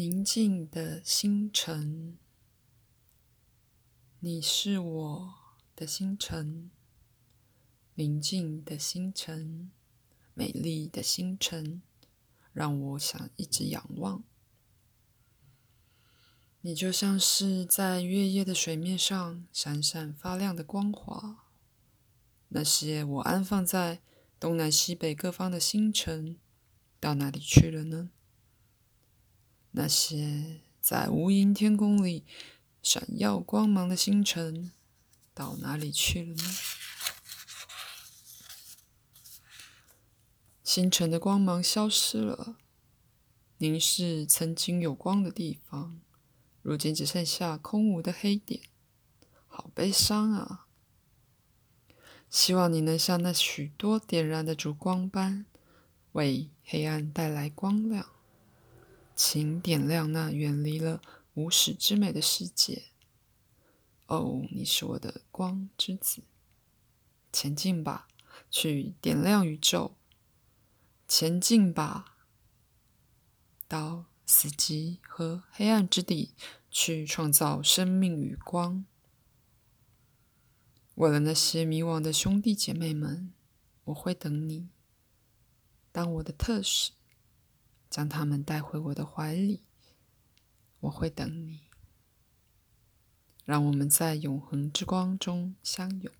宁静的星辰，你是我的星辰，宁静的星辰，美丽的星辰，让我想一直仰望。你就像是在月夜的水面上闪闪发亮的光华。那些我安放在东南西北各方的星辰，到哪里去了呢？那些在无垠天空里闪耀光芒的星辰，到哪里去了呢？星辰的光芒消失了，凝视曾经有光的地方。如今只剩下空无的黑点，好悲伤啊！希望你能像那许多点燃的烛光般，为黑暗带来光亮。请点亮那远离了无始之美的世界。哦，你是我的光之子，前进吧，去点亮宇宙。前进吧，到。死寂和黑暗之地，去创造生命与光。为了那些迷惘的兄弟姐妹们，我会等你，当我的特使，将他们带回我的怀里。我会等你，让我们在永恒之光中相拥。